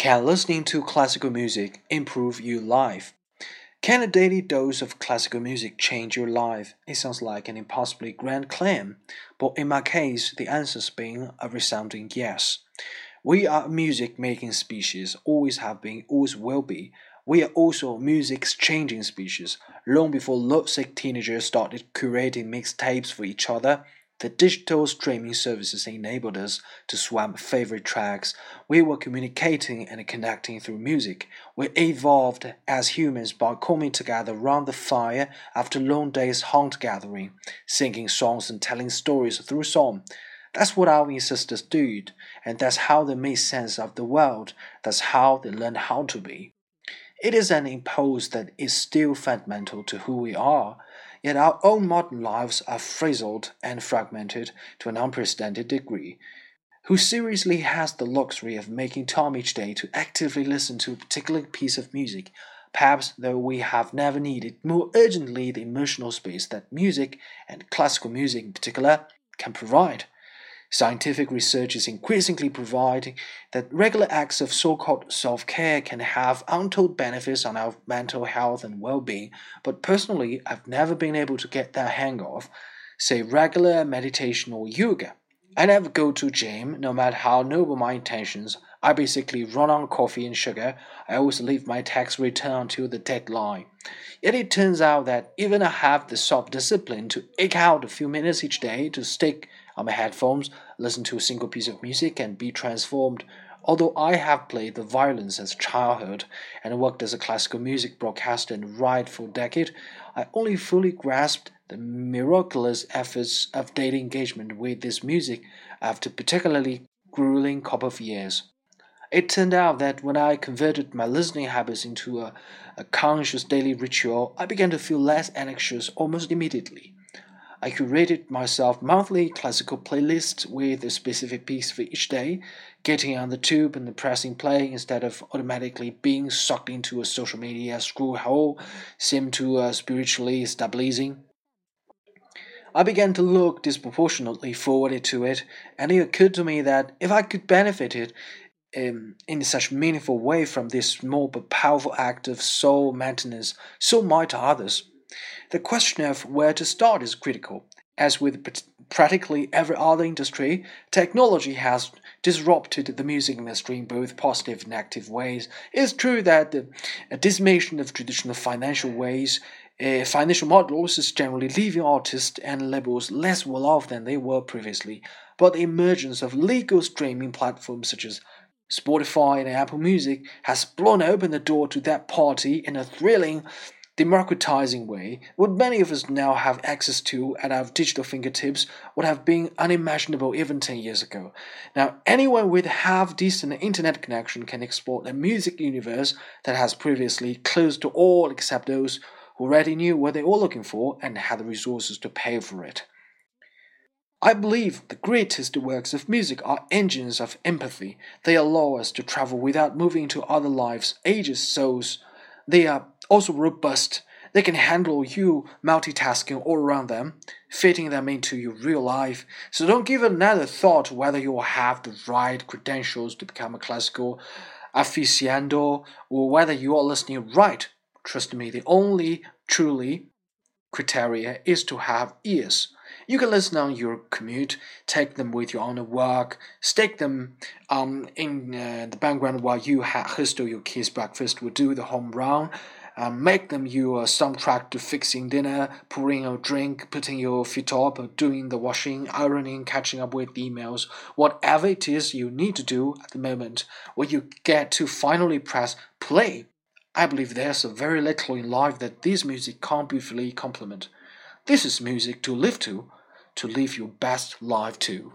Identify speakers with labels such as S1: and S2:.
S1: Can listening to classical music improve your life? Can a daily dose of classical music change your life? It sounds like an impossibly grand claim, but in my case, the answer's been a resounding yes. We are a music making species, always have been, always will be. We are also a music exchanging species. Long before lovesick teenagers started curating mixtapes for each other, the digital streaming services enabled us to swap favorite tracks. We were communicating and connecting through music. We evolved as humans by coming together around the fire after long days hunt gathering, singing songs and telling stories through song. That's what our ancestors did, and that's how they made sense of the world. That's how they learned how to be. It is an impulse that is still fundamental to who we are. Yet our own modern lives are frizzled and fragmented to an unprecedented degree. Who seriously has the luxury of making time each day to actively listen to a particular piece of music, perhaps though we have never needed more urgently the emotional space that music, and classical music in particular, can provide? Scientific research is increasingly providing that regular acts of so called self care can have untold benefits on our mental health and well being, but personally, I've never been able to get that hang of, say, regular meditation or yoga. I never go to gym, no matter how noble my intentions. I basically run on coffee and sugar. I always leave my tax return until the deadline. Yet it turns out that even I have the self discipline to eke out a few minutes each day to stick on my headphones, listen to a single piece of music, and be transformed. Although I have played the violin since childhood and worked as a classical music broadcaster and writer for a decade, I only fully grasped the miraculous efforts of daily engagement with this music after particularly grueling couple of years. It turned out that when I converted my listening habits into a, a conscious daily ritual, I began to feel less anxious almost immediately. I curated myself monthly classical playlists with a specific piece for each day, getting on the tube and pressing play instead of automatically being sucked into a social media screw hole seemed to uh, spiritually stabilizing. I began to look disproportionately forward to it, and it occurred to me that if I could benefit it um, in such meaningful way from this small but powerful act of soul maintenance, so might others. The question of where to start is critical. As with practically every other industry, technology has disrupted the music industry in both positive and negative ways. It is true that the decimation of traditional financial ways, uh, financial models is generally leaving artists and labels less well off than they were previously. But the emergence of legal streaming platforms such as Spotify and Apple Music has blown open the door to that party in a thrilling democratizing way, what many of us now have access to at our digital fingertips would have been unimaginable even 10 years ago. Now, anyone with half decent internet connection can explore a music universe that has previously closed to all except those who already knew what they were looking for and had the resources to pay for it. I believe the greatest works of music are engines of empathy. They allow us to travel without moving to other lives, ages, souls. They are also robust. They can handle you multitasking all around them, fitting them into your real life. So don't give another thought whether you have the right credentials to become a classical aficionado or whether you are listening right. Trust me, the only truly criteria is to have ears. You can listen on your commute, take them with you on the walk, stick them um, in uh, the background while you ha- hustle your kids' breakfast, or do the home run, um, make them your soundtrack to fixing dinner, pouring a drink, putting your feet up, doing the washing, ironing, catching up with emails, whatever it is you need to do at the moment, when you get to finally press play. I believe there's a very little in life that this music can't beautifully complement. This is music to live to, to live your best life to.